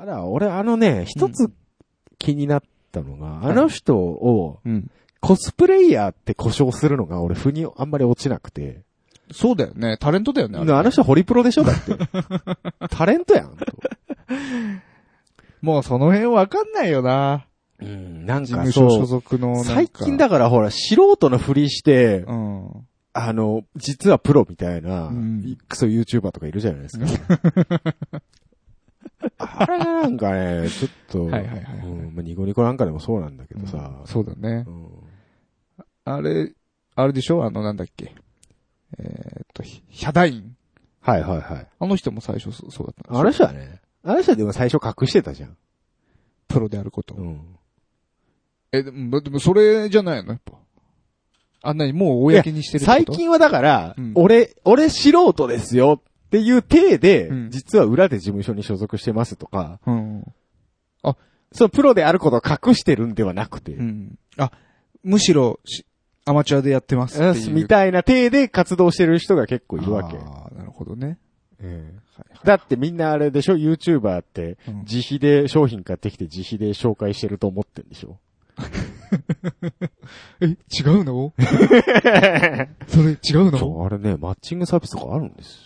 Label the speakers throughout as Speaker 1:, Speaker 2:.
Speaker 1: ただ、俺あのね、一つ気になったのが、
Speaker 2: い
Speaker 1: あの人を
Speaker 2: うん。
Speaker 1: コスプレイヤーって故障するのが俺腑にあんまり落ちなくて。
Speaker 2: そうだよね。タレントだよね。
Speaker 1: あ
Speaker 2: れね
Speaker 1: の人ホリプロでしょだって。タレントやんと。
Speaker 2: もうその辺わかんないよな。
Speaker 1: うん、なん
Speaker 2: 事
Speaker 1: か
Speaker 2: 務所所
Speaker 1: そう。
Speaker 2: 属のなんか。
Speaker 1: 最近だからほら、素人のふりして、
Speaker 2: うん。
Speaker 1: あの、実はプロみたいな、
Speaker 2: うん
Speaker 1: クソ YouTuber とかいるじゃないですか。あれがなんかね、ちょっと、
Speaker 2: はいはいはいはい
Speaker 1: うんまあ、ニコニコなんかでもそうなんだけどさ、
Speaker 2: そうだね
Speaker 1: う。ん
Speaker 2: あれ、あれでしょ？あの、なんだっけ？えーっと、ヒヒャダイン。
Speaker 1: はいはいはい。
Speaker 2: あの人も最初そそうだったんでしょ
Speaker 1: あの人はね、あの人はでも最初隠してたじゃん。
Speaker 2: プロであること。
Speaker 1: うん。
Speaker 2: え、でも、でもそれじゃないの？やっぱ。あんなにもう公にしてる
Speaker 1: 最。近はだから、
Speaker 2: うん
Speaker 1: 俺、俺素人ですよっていう体で、
Speaker 2: うん
Speaker 1: 実は裏で事務所に所属してますとか、
Speaker 2: うん。
Speaker 1: そのプロであることを隠してるんではなくて、
Speaker 2: うん。あ、むしろし、アマチュアでやってますっていう。
Speaker 1: みたいな体で活動してる人が結構いるわけ。
Speaker 2: ああ、なるほどね。
Speaker 1: えだってみんなあれでしょ ?YouTuber って
Speaker 2: うん
Speaker 1: 自費で商品買ってきて自費で紹介してると思ってんでしょ？
Speaker 2: え、違うの？それ違うの？
Speaker 1: そうあれね、マッチングサービスとかあるんですよ。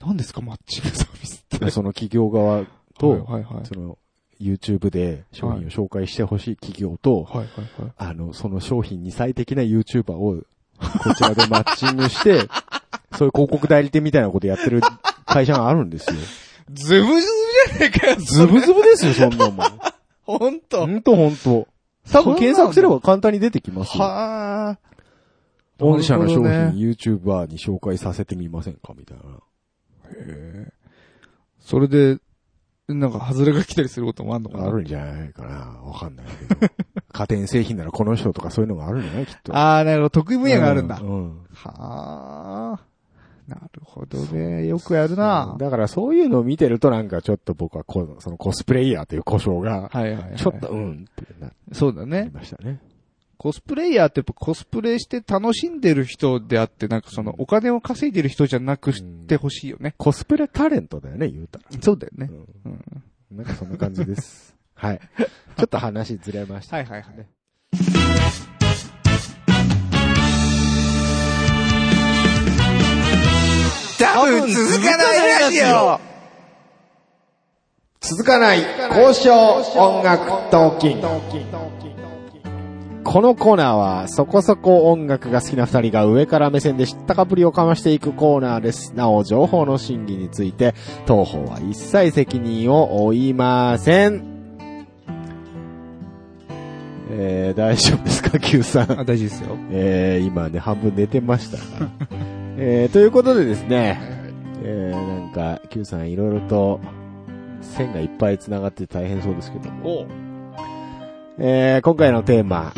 Speaker 2: 何ですかマッチングサービスって。
Speaker 1: その企業側と、
Speaker 2: はいはいはい。
Speaker 1: その YouTube で商品を紹介してほしい企業と、
Speaker 2: はいはいはい。
Speaker 1: あの、その商品に最適な YouTuber をこちらでマッチングして、そういう広告代理店みたいなことやってる会社があるんですよ。
Speaker 2: ズブズブじゃねえかよ、
Speaker 1: ズブズブですよ、そんなもん。
Speaker 2: ほんと
Speaker 1: ほんとほんと。多分検索すれば簡単に出てきますよ。
Speaker 2: はあ。
Speaker 1: 御社の商品、YouTuber に紹介させてみませんかみたいな。
Speaker 2: それで、なんか、外れが来たりすることもあんのかな？
Speaker 1: あるんじゃないかなわかんないけど。家電製品ならこの人とかそういうのがあるんじゃない？きっと。
Speaker 2: ああ、なるほど。得意分野があるんだ。
Speaker 1: うん。うん
Speaker 2: はあ。なるほどね。よくやるな。
Speaker 1: だからそういうのを見てるとなんかちょっと僕はこそのコスプレイヤーという故障が、
Speaker 2: はいはい、はい。
Speaker 1: ちょっとうんってなり
Speaker 2: そうだね。
Speaker 1: ましたね。
Speaker 2: コスプレイヤーってやっぱコスプレして楽しんでる人であって、なんかそのお金を稼いでる人じゃなくしてほしいよね。
Speaker 1: コスプレタレントだよね、言うたら。
Speaker 2: そうだよね。
Speaker 1: うん
Speaker 2: うん。
Speaker 1: なんかそんな感じです。はい。ちょっと話ずれました。
Speaker 2: はいはいはい。
Speaker 1: 多分続かないラジオ続かない交渉音楽トーキンこのコーナーはそこそこ音楽が好きな二人が上から目線で知ったかぶりをかましていくコーナーです。なお、情報の真偽について、当方は一切責任を負いません。えー、大丈夫ですか ?Q さん。
Speaker 2: あ、大事ですよ。
Speaker 1: えー、今ね、半分寝てましたが。えー、ということでですね、えー、なんか、Q さんいろいろと線がいっぱい繋がって大変そうですけども。
Speaker 2: お
Speaker 1: えー、今回のテーマ。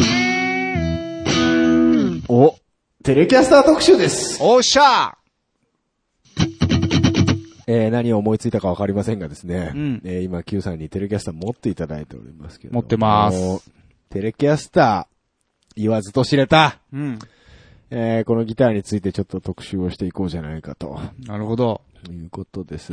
Speaker 1: お、テレキャスター特集です。
Speaker 2: おっしゃ
Speaker 1: えー、何を思いついたかわかりませんがですね。
Speaker 2: うん
Speaker 1: えー、今 Q さんにテレキャスター持っていただいておりますけど。
Speaker 2: 持ってます。
Speaker 1: テレキャスター、言わずと知れた。
Speaker 2: うん。
Speaker 1: えー、このギターについてちょっと特集をしていこうじゃないかと。
Speaker 2: なるほど。
Speaker 1: いうことです。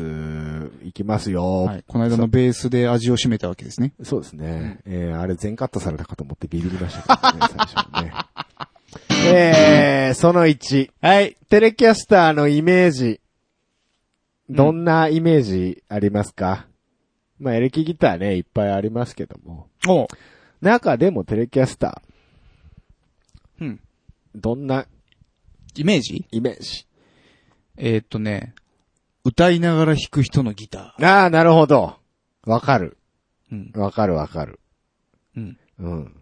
Speaker 1: いきますよ。
Speaker 2: はい。この間のベースで味を占めたわけですね。
Speaker 1: そうですね。えー、あれ全カットされたかと思ってビビりましたけどね、最初にね。えー、その1。はい。テレキャスターのイメージ。どんなイメージありますか、まあ、エレキギターね、いっぱいありますけども。
Speaker 2: お
Speaker 1: 中でもテレキャスター。
Speaker 2: うん。
Speaker 1: どんな？
Speaker 2: イメージ？
Speaker 1: イメージ
Speaker 2: えーっとね、歌いながら弾く人のギタ
Speaker 1: ああ、なるほど。わかる。
Speaker 2: ー。うん。
Speaker 1: わかるわかる。
Speaker 2: うん。
Speaker 1: うん。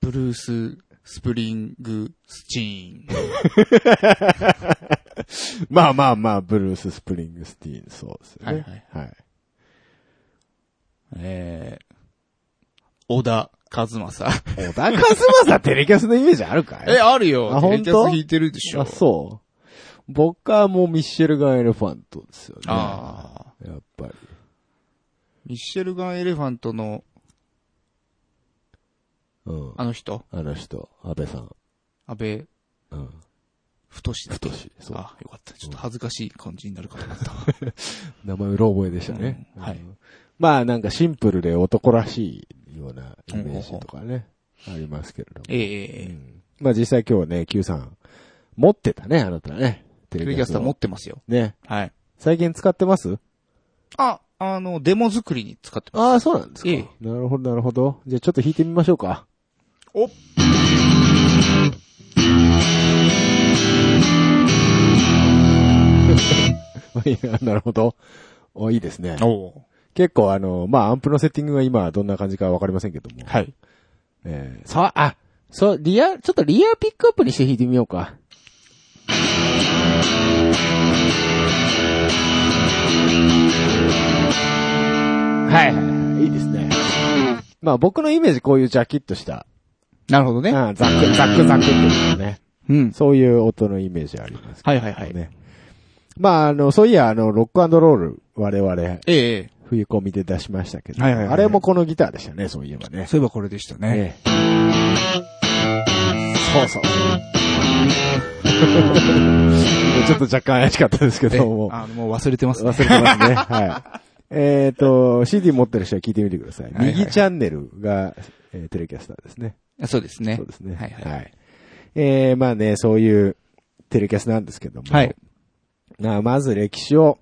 Speaker 2: ブルース、スプリング、スチーン。
Speaker 1: まあまあまあ、ブルース・スプリングスティーン、そうですよね。
Speaker 2: はいはい
Speaker 1: はい。
Speaker 2: えー、小田和正。
Speaker 1: 小田和正テレキャスのイメージあるかい？
Speaker 2: え、あるよ。
Speaker 1: あ
Speaker 2: テレキャス弾いてるでしょ。
Speaker 1: あ、そう。僕はもうミッシェルガン・エレファントですよね。
Speaker 2: ああ。
Speaker 1: やっぱり。
Speaker 2: ミッシェルガン・エレファントの、
Speaker 1: うん。
Speaker 2: あの人、
Speaker 1: あの人、安倍さん。
Speaker 2: 安倍？
Speaker 1: うん。
Speaker 2: 太しだけ？
Speaker 1: 太しそう
Speaker 2: あ、よかった。ちょっと恥ずかしい感じになるかと思ったわ。
Speaker 1: 名前うろ覚えでしたね。
Speaker 2: うんはい
Speaker 1: うんまあなんかシンプルで男らしいようなイメージとかね、ありますけれども。
Speaker 2: ええ
Speaker 1: うんまあ実際今日ね、Q さん、持ってたね、あなたね。テ
Speaker 2: テレビキャスター持
Speaker 1: 持
Speaker 2: ってますよ。
Speaker 1: ね。
Speaker 2: はい。
Speaker 1: 最近使ってます？
Speaker 2: あ、あの、デモ作りに使ってます。
Speaker 1: ああ、そうなんですか。
Speaker 2: ええ
Speaker 1: なるほど、なるほど。じゃあちょっと弾いてみましょうか。
Speaker 2: お
Speaker 1: いや、なるほど。お、いいですね。
Speaker 2: お
Speaker 1: 結構あの、まあアンプのセッティングが今どんな感じかわかりませんけども。
Speaker 2: はい。
Speaker 1: えー、さ、あ、そう、リア、ちょっとリアピックアップにして弾いてみようか。はいはいはい、ですね。まあ僕のイメージこういうジャキッとした、
Speaker 2: なるほどね。
Speaker 1: うん、ザック、ザックザクっていうのね。
Speaker 2: うん。
Speaker 1: そういう音のイメージありますけ
Speaker 2: はいはいはい。
Speaker 1: まああの、そういやあの、ロックアンドロール、我々、
Speaker 2: ええ
Speaker 1: 冬込みで出しましたけど、
Speaker 2: はいはいはい
Speaker 1: あれもこのギターでしたね、そういえばね。
Speaker 2: そういえばこれでしたね。
Speaker 1: ねそうそう。ちょっと若干怪しかったですけ
Speaker 2: え
Speaker 1: ども。
Speaker 2: あの、もう忘れてますね。
Speaker 1: 忘れてますね。はい。えっと、CD 持ってる人は聞いてみてください。
Speaker 2: はいはい
Speaker 1: 右チャンネルが、えーテレキャスターですね。
Speaker 2: そうですね。
Speaker 1: そうですね。
Speaker 2: はいはい。
Speaker 1: はい。えー、まあね、そういうテレキャスなんですけども。
Speaker 2: はい。
Speaker 1: なまず歴史を。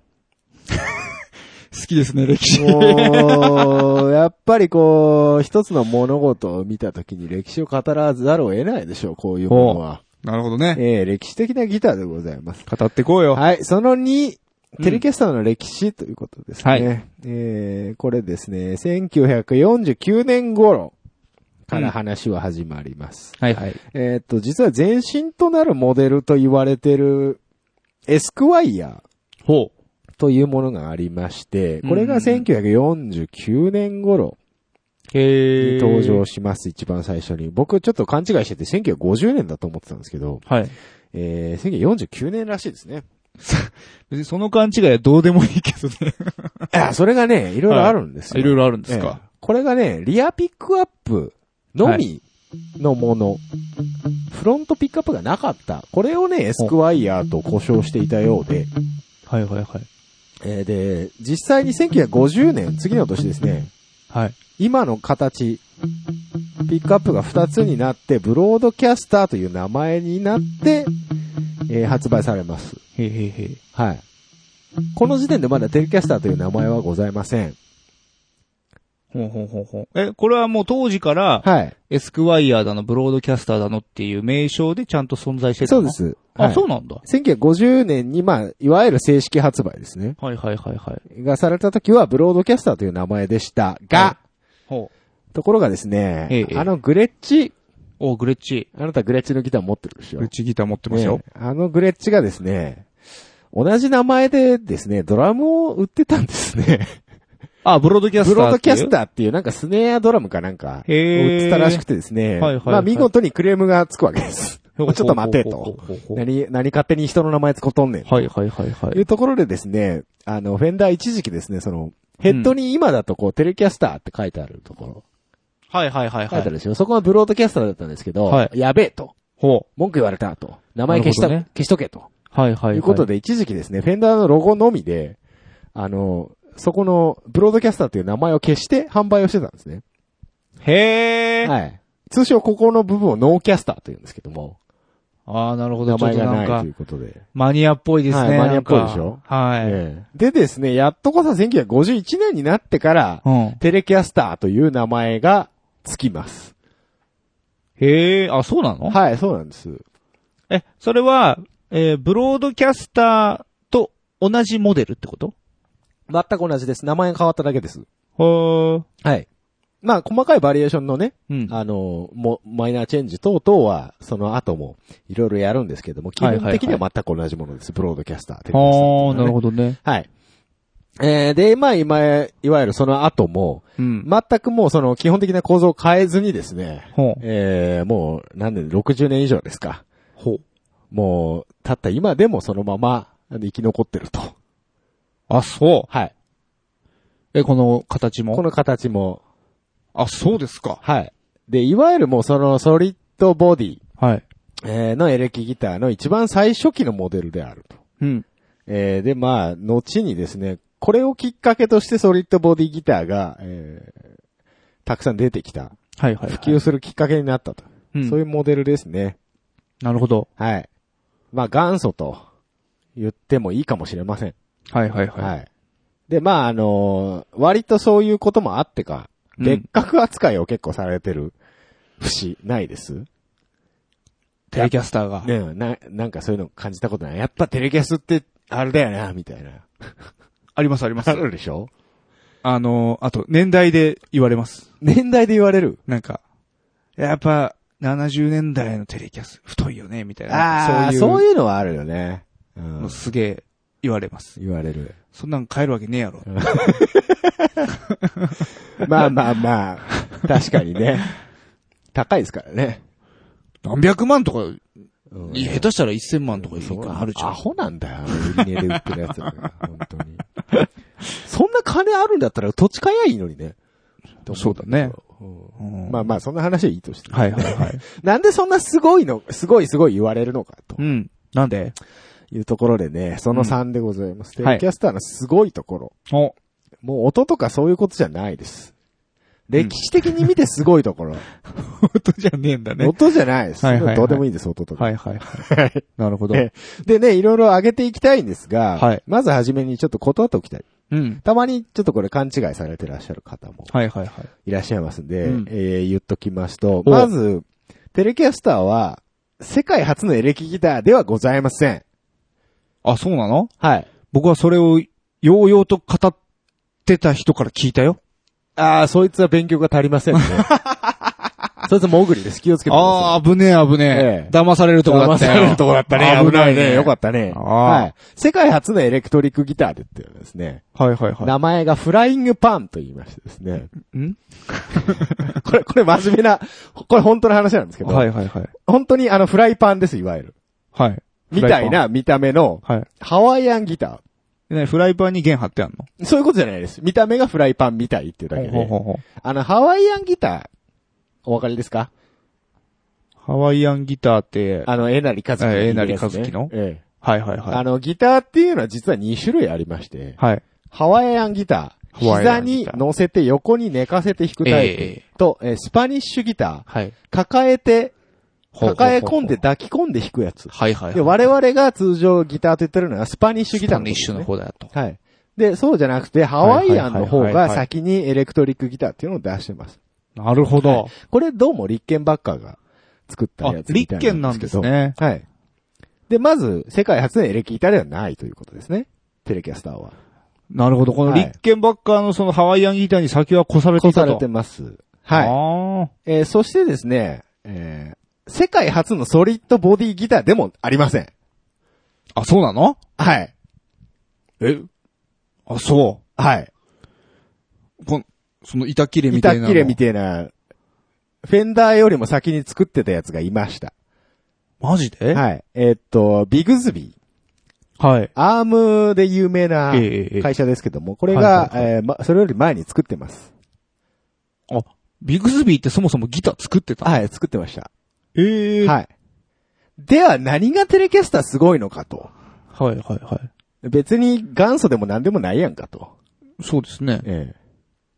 Speaker 2: 好きですね、歴史。
Speaker 1: もう、やっぱりこう、一つの物事を見たときに歴史を語らざるを得ないでしょう、こういうものは。
Speaker 2: なるほどね。
Speaker 1: えー、歴史的なギターでございます。
Speaker 2: 語ってこうよ。
Speaker 1: はい、その2、
Speaker 2: うん
Speaker 1: テレキャスターの歴史ということですね。
Speaker 2: はい
Speaker 1: えー、これですね、1949年頃から話は始まります。
Speaker 2: はいはい。
Speaker 1: えーっと、実は前身となるモデルと言われてるエスクワイヤ
Speaker 2: ほ
Speaker 1: ーというものがありまして、これが
Speaker 2: うん
Speaker 1: 1949年頃に登場します、一番最初に。僕ちょっと勘違いしてて1950年だと思ってたんですけど、
Speaker 2: はい。
Speaker 1: えー、1949年らしいですね。
Speaker 2: 別にその勘違いはどうでもいいけどね。
Speaker 1: いや、それがね、いろいろあるんですよ。
Speaker 2: いろいろあるんですか。
Speaker 1: ええこれがね、リアピックアップのみのもの、フロントピックアップがなかった。これをね、エスクワイヤーと故障していたようで、
Speaker 2: はいはいはい。
Speaker 1: えーで、実際に1950年、次の年ですね、
Speaker 2: はい。
Speaker 1: 今の形、ピックアップが2つになって、ブロードキャスターという名前になって、えー発売されます。
Speaker 2: へいへいへい。
Speaker 1: はい。この時点でまだテレキャスターという名前はございません。
Speaker 2: ほうほうほうほう。え、これはもう当時から、
Speaker 1: はい。
Speaker 2: エスクワイヤーだの、ブロードキャスターだのっていう名称でちゃんと存在してたの？
Speaker 1: そうで。す。
Speaker 2: あ、
Speaker 1: はい
Speaker 2: そうなんだ。
Speaker 1: 1950年に、まあ、いわゆる正式発売ですね。
Speaker 2: はいはいはいはい。
Speaker 1: がされた時は、ブロードキャスターという名前でしたが、
Speaker 2: ほう。
Speaker 1: ところがですね、
Speaker 2: ええ
Speaker 1: あのグレッチ、
Speaker 2: お、グレッチ。
Speaker 1: あなたグレッチのギター持ってるでしょ？
Speaker 2: グレッチギター持ってますよ
Speaker 1: ね。あのグレッチがですね、同じ名前でですね、ドラムを売ってたんですね。
Speaker 2: あ、ブロードキャスター
Speaker 1: ブロードキャス
Speaker 2: ー。
Speaker 1: ターっていうなんかスネアドラムかなんか、売ってたらしくてですね、
Speaker 2: はいはいはい
Speaker 1: まあ見事にクレームがつくわけです。ちょっと待てと。何、何勝手に人の名前使っとんねん。
Speaker 2: はいはいはいはい
Speaker 1: いうところでですね、あの、フェンダー一時期ですね、その、ヘッドに今だとこう、テレキャスターって書いてあるところ、
Speaker 2: はいはいはいはい。
Speaker 1: 書いてあるでしょ、そこはブロードキャスターだったんですけど、
Speaker 2: はい
Speaker 1: やべえと。
Speaker 2: ほ
Speaker 1: 文句言われたと。名前消した、
Speaker 2: ね
Speaker 1: 消しとけと。
Speaker 2: う。はいはいはい。
Speaker 1: いうことで、一時期ですね、フェンダーのロゴのみで、あの、そこの、ブロードキャスターという名前を消して販売をしてたんですね。
Speaker 2: へえ。
Speaker 1: はい。通称ここの部分をノーキャスターと言うんですけども、
Speaker 2: ああ、なるほど。
Speaker 1: 名前がないとい、うことで。
Speaker 2: マニアっぽいですね。
Speaker 1: はいマニアっぽいでしょ？
Speaker 2: はい。
Speaker 1: ええでですね、やっとこそ1951年になってから、
Speaker 2: うん。
Speaker 1: テレキャスターという名前がつきます。
Speaker 2: へえ、あ、そうなの？
Speaker 1: はい、そうなんです。
Speaker 2: え、それは、えーブロードキャスターと同じモデルってこと？
Speaker 1: 全く同じです。名前が変わっただけです。
Speaker 2: ほー。
Speaker 1: はい。まあ、細かいバリエーションのね、
Speaker 2: うん。
Speaker 1: あの、も、マイナーチェンジ等々は、その後も、いろいろやるんですけども、基本的には全く同じものです。ブロードキャスター、テレキャスターっていうのは
Speaker 2: ああ、
Speaker 1: ね
Speaker 2: なるほどね。
Speaker 1: はい。えー、で、まあ今、いわゆるその後も、
Speaker 2: うん。
Speaker 1: 全くもうその基本的な構造を変えずにですね、
Speaker 2: ほう。
Speaker 1: えー、もう何年、60年以上ですか。
Speaker 2: ほう。
Speaker 1: もう、たった今でもそのまま生き残ってると。
Speaker 2: あ、そう。
Speaker 1: はい。
Speaker 2: え、この形も？
Speaker 1: この形も、
Speaker 2: あ、そうですか。
Speaker 1: はい。で、いわゆるもうそのソリッドボディ、
Speaker 2: はい。
Speaker 1: えーのエレキギターの一番最初期のモデルであると。
Speaker 2: うん。
Speaker 1: えーで、まあ、後にですね、これをきっかけとしてソリッドボディギターが、えーたくさん出てきた。
Speaker 2: はいはい、はい。
Speaker 1: 普及するきっかけになったと。
Speaker 2: うん
Speaker 1: そういうモデルですね。
Speaker 2: なるほど。
Speaker 1: はい。まあ、元祖と言ってもいいかもしれません。
Speaker 2: はいはいはい。
Speaker 1: はい。で、まあ、あのー割とそういうこともあってか、
Speaker 2: うん
Speaker 1: 別格扱いを結構されてる節ないです？
Speaker 2: テレキャスターが。
Speaker 1: ねな、なんかそういうの感じたことない。やっぱテレキャスって、あれだよな、みたいな。
Speaker 2: ありますあります
Speaker 1: あ。るでしょ？
Speaker 2: あの、あと、年代で言われます。
Speaker 1: 年代で言われる？
Speaker 2: なんか、やっぱ、70年代のテレキャス、太いよね、みたいな。
Speaker 1: ああ、
Speaker 2: そ
Speaker 1: そうう
Speaker 2: いう
Speaker 1: いうのはあるよね。うん
Speaker 2: の。すげえ言われます。
Speaker 1: 言われる。
Speaker 2: そんなん買えるわけねえやろ。
Speaker 1: まあまあまあ、確かにね。高いですからね。
Speaker 2: 何百万とか、
Speaker 1: うん
Speaker 2: 下手したら1000万とかい
Speaker 1: う
Speaker 2: かあるじゃん。
Speaker 1: アホなんだよ、あの売り値で売ってるやつ。本当に。そんな金あるんだったら土地買えばいいのにね。
Speaker 2: そうだね。
Speaker 1: まあまあ、そんな話はいいとして。
Speaker 2: はいはいはい。
Speaker 1: なんでそんなすごいの、すごいすごい言われるのか、と
Speaker 2: うん。なんで
Speaker 1: いうところでね、その3でございます。
Speaker 2: はい
Speaker 1: テレキャスターのすごいところ。
Speaker 2: お、
Speaker 1: もう音とかそういうことじゃないです。歴史的に見てすごいところ。
Speaker 2: 音じゃねえんだね。
Speaker 1: 音じゃないです。
Speaker 2: はいはいはい
Speaker 1: どうでもいいです、音とか。
Speaker 2: はいはいはい。なるほど。
Speaker 1: えでね、いろいろ上げていきたいんですが、
Speaker 2: はい
Speaker 1: まずはじめにちょっと断っておきたい。
Speaker 2: うん。
Speaker 1: たまにちょっとこれ勘違いされてらっしゃる方も
Speaker 2: はいはいはい。
Speaker 1: いらっしゃいますんで、
Speaker 2: うん
Speaker 1: えー言っときますと、
Speaker 2: お
Speaker 1: まず、テレキャスターは、世界初のエレキギターではございません。
Speaker 2: あ、そうなの？
Speaker 1: はい。
Speaker 2: 僕はそれを、ようようと語ってた人から聞いたよ。
Speaker 1: ああ、そいつは勉強が足りませんね。そいつもぐりです。気をつけてください。
Speaker 2: ああ、危ねえ危ね
Speaker 1: ええ
Speaker 2: え。騙されるとこだったよ。
Speaker 1: 騙されるとこだったね。危ないね。よかったね。
Speaker 2: あー
Speaker 1: はい。世界初のエレクトリックギターでっていうのはですね、
Speaker 2: はいはいは
Speaker 1: 名前がフライングパンと言いましてですね。
Speaker 2: い。ん？
Speaker 1: これ、これ真面目な、これ本当の話なんですけど、
Speaker 2: はいはいはい。
Speaker 1: 本当にあのフライパンです、いわゆる。
Speaker 2: はい。
Speaker 1: みたいな見た目の
Speaker 2: はい。
Speaker 1: ハワイアンギタ
Speaker 2: でね、フライパンに弦張ってあんの？
Speaker 1: ー。そういうことじゃないです。見た目がフライパンみたいっていうだけで。
Speaker 2: ほうほうほう
Speaker 1: あの、ハワイアンギター、お分かりですか？
Speaker 2: ハワイアンギターって、
Speaker 1: あの、えなりかずき、
Speaker 2: ええなりかずきの？
Speaker 1: ええ。
Speaker 2: はいはいはい。
Speaker 1: あの、ギターっていうのは実は2種類ありまして、
Speaker 2: はい。
Speaker 1: ハワイアンギター、膝に乗せて横に寝かせて弾くタイプ、
Speaker 2: ええ
Speaker 1: と、えースパニッシュギター、
Speaker 2: はい。
Speaker 1: 抱えて、抱え込んで抱き込んで弾くやつ。
Speaker 2: はいはいはい。
Speaker 1: で、我々が通常ギターと言ってるのはスパニッシュギターのね、
Speaker 2: スパニッシュの方だと。
Speaker 1: はい。で、そうじゃなくて、ハワイアンの方
Speaker 2: はいはいはいはい
Speaker 1: が先にエレクトリックギターっていうのを出してます。
Speaker 2: なるほど。
Speaker 1: これどうもリッケンバッカーが作った
Speaker 2: あ、
Speaker 1: やつみたい
Speaker 2: リッケンなんん
Speaker 1: なでけど。
Speaker 2: ですすね。
Speaker 1: はい。で、まず、世界初のエレキギターではないということですね。テレキャスターは。
Speaker 2: なるほど。この
Speaker 1: はい
Speaker 2: 立憲バッカーのそのハワイアンギターに先は越されていたと。
Speaker 1: こされてます。はい。
Speaker 2: は
Speaker 1: えーそしてですね、えー世界初のソリッドボディギターでもありません。
Speaker 2: あ。あ、そうなの？
Speaker 1: はい。
Speaker 2: え？あ、そ
Speaker 1: はい。
Speaker 2: う。こんその板切れみたいな
Speaker 1: 切れみたいな、フェンダーよりも先に作ってたやつがいました。
Speaker 2: マジで？
Speaker 1: はい。えーっと、ビグズビー。
Speaker 2: はい。
Speaker 1: アームで有名な
Speaker 2: ええええ
Speaker 1: 会社ですけども、これが
Speaker 2: はい
Speaker 1: えーま、それより前に作ってます。
Speaker 2: あ、ビグズビーってそもそもギター作ってた
Speaker 1: はい、作ってました。
Speaker 2: ええ
Speaker 1: はい。では、何がテレキャスターすごいのかと。
Speaker 2: はいはいはい。
Speaker 1: 別に元祖でも何でもないやんかと。
Speaker 2: そうですね。
Speaker 1: ええ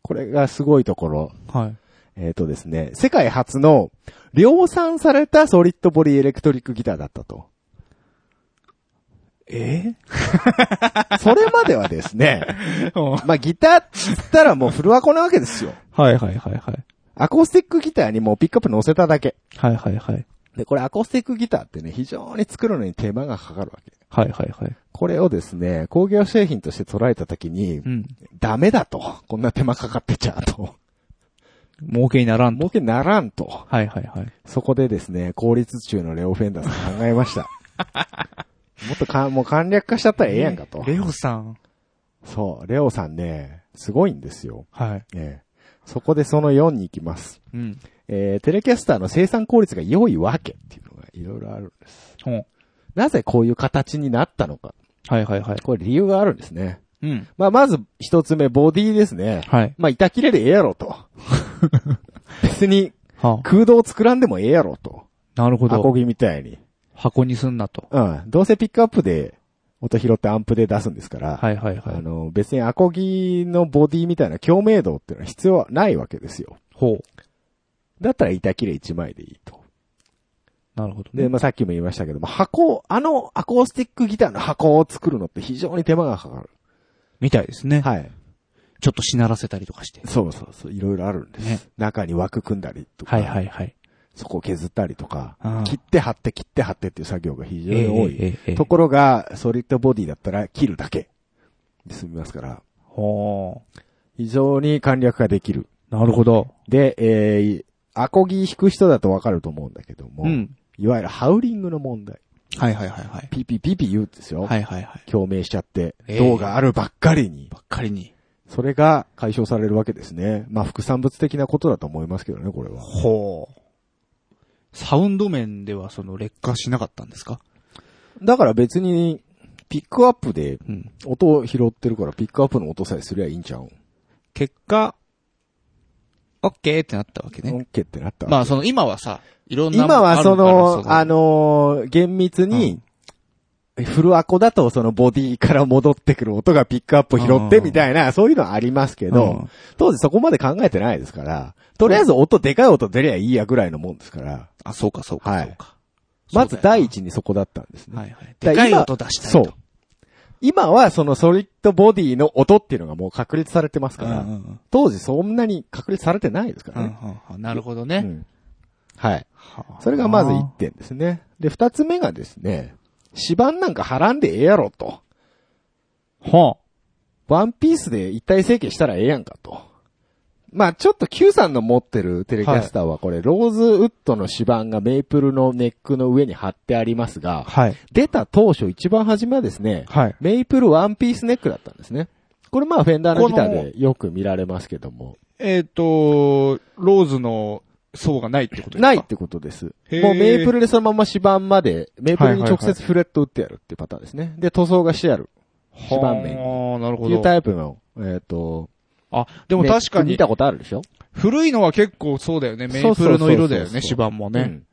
Speaker 1: これがすごいところ。
Speaker 2: はい。
Speaker 1: えっ、とですね、世界初の量産されたソリッドボディエレクトリックギターだったと。
Speaker 2: え？
Speaker 1: それまではですね、
Speaker 2: は
Speaker 1: まあギターって言ったらもうフルアコなわけですよ。
Speaker 2: いはいはいはい。
Speaker 1: アコースティックギターにもうピックアップ乗せただけ。
Speaker 2: はいはいはい。
Speaker 1: で、これアコースティックギターってね、非常に作るのに手間がかかるわけ。
Speaker 2: はいはいはい。
Speaker 1: これをですね、工業製品として捉えたときに、
Speaker 2: うん。
Speaker 1: ダメだと。こんな手間かかってちゃうと。
Speaker 2: 儲けにならんと。
Speaker 1: 儲けならんと。
Speaker 2: はいはいはい。
Speaker 1: そこでですね、効率中のレオフェンダーさん考えました。もっとか、もう簡略化しちゃったらええやんかと。
Speaker 2: レオさん。
Speaker 1: そう、レオさんね、すごいんですよ。
Speaker 2: はい。
Speaker 1: ええそこでその4に行きます。
Speaker 2: うん。
Speaker 1: えー、テレキャスターの生産効率が良いわけっていうのがいろいろあるんです。
Speaker 2: ほう。
Speaker 1: なぜこういう形になったのか。
Speaker 2: はいはいはい。
Speaker 1: これ理由があるんですね。
Speaker 2: うん。
Speaker 1: まあ、まず一つ目、ボディですね。
Speaker 2: はい。
Speaker 1: まあ、板切れでええやろと。別に
Speaker 2: は
Speaker 1: 空洞作らんでもええやろと。
Speaker 2: なるほど。
Speaker 1: アコギみたいに。
Speaker 2: 箱にすんなと。
Speaker 1: うん。どうせピックアップで音拾ってアンプで出すんですから、
Speaker 2: はいはいはい。
Speaker 1: あの、別にアコギのボディみたいな共鳴度っていうのは必要はないわけですよ。
Speaker 2: ほう。
Speaker 1: だったら板切れ1枚でいいと。
Speaker 2: なるほどね。
Speaker 1: で、まあ、さっきも言いましたけども、箱、あのアコースティックギターの箱を作るのって非常に手間がかかる。
Speaker 2: みたいですね。
Speaker 1: はい。
Speaker 2: ちょっとしならせたりとかして。
Speaker 1: そうそうそう、いろいろあるんです。
Speaker 2: ね
Speaker 1: 中に枠組んだりとか、
Speaker 2: はいはいはい。
Speaker 1: そこを削ったりとか切って貼って切って貼ってっていう作業が非常に多い。ところが、ソリッドボディだったら切るだけで済みますから、
Speaker 2: ほ
Speaker 1: 非常に簡略化できる。
Speaker 2: う。なるほど。
Speaker 1: で、えー、アコギ弾く人だとわかると思うんだけども、
Speaker 2: うん。
Speaker 1: いわゆるハウリングの問題。
Speaker 2: はいはいはいはい。
Speaker 1: ピピピピ言うんですよ。
Speaker 2: はいはいはい。
Speaker 1: 共鳴しちゃって、
Speaker 2: ええ
Speaker 1: 銅があるばっかりに。
Speaker 2: ばっかりに。
Speaker 1: それが解消されるわけですね。まあ、副産物的なことだと思いますけどね、これは。
Speaker 2: ほう。サウンド面ではその劣化しなかったんですか？
Speaker 1: だから別に、ピックアップで
Speaker 2: うん。
Speaker 1: 音を拾ってるから、ピックアップの音さえすりゃいいんちゃう？ん。
Speaker 2: 結果、オッケーってなったわけね。
Speaker 1: オッケーってなった
Speaker 2: まあその今はさ、いろんな。
Speaker 1: 今はその、あ
Speaker 2: の、
Speaker 1: のー厳密に、フルアコだとそのボディから戻ってくる音がピックアップ拾ってみたいな、そういうのはありますけど、
Speaker 2: うん
Speaker 1: 当時そこまで考えてないですから、とりあえず音、でかい音出りゃいいやぐらいのもんですから、
Speaker 2: あ、そうかそうか
Speaker 1: はい
Speaker 2: そうか。
Speaker 1: まず第
Speaker 2: 一
Speaker 1: 一にそこだったんですね。
Speaker 2: はいはい。でかい音出したいと。
Speaker 1: そう。今はそのソリッドボディの音っていうのがもう確立されてますから、当時そんなに確立されてないですからね。
Speaker 2: なるほどね。
Speaker 1: うんはい。
Speaker 2: はあ
Speaker 1: それがまず一点ですね。で、二つ目がですね、指板なんか貼らんでええやろと。
Speaker 2: は
Speaker 1: ワンピースで一体成形したらええやんかと。まあちょっと Q さんの持ってるテレキャスターはこれ、ローズウッドの指板がメイプルのネックの上に貼ってありますが、
Speaker 2: はい。
Speaker 1: 出た当初一番初めはですね、
Speaker 2: はい。
Speaker 1: メイプルワンピースネックだったんですね。これまあフェンダーのギターでよく見られますけども、
Speaker 2: えっ、と、ローズの層がないってことですか？
Speaker 1: ないってことです。もうメイプルでそのまま指板まで、メイプルに直接フレット打ってやるっていうパターンですね。で、塗装がしてある指板面に。
Speaker 2: ああ、なるほ
Speaker 1: っていう
Speaker 2: ど。
Speaker 1: タイプの、えっ、と、
Speaker 2: あ、でも確かに
Speaker 1: 見た、ことあるでしょ？
Speaker 2: 古いのは結構そうだよね。メイプルの色だよね、指板もね。
Speaker 1: うん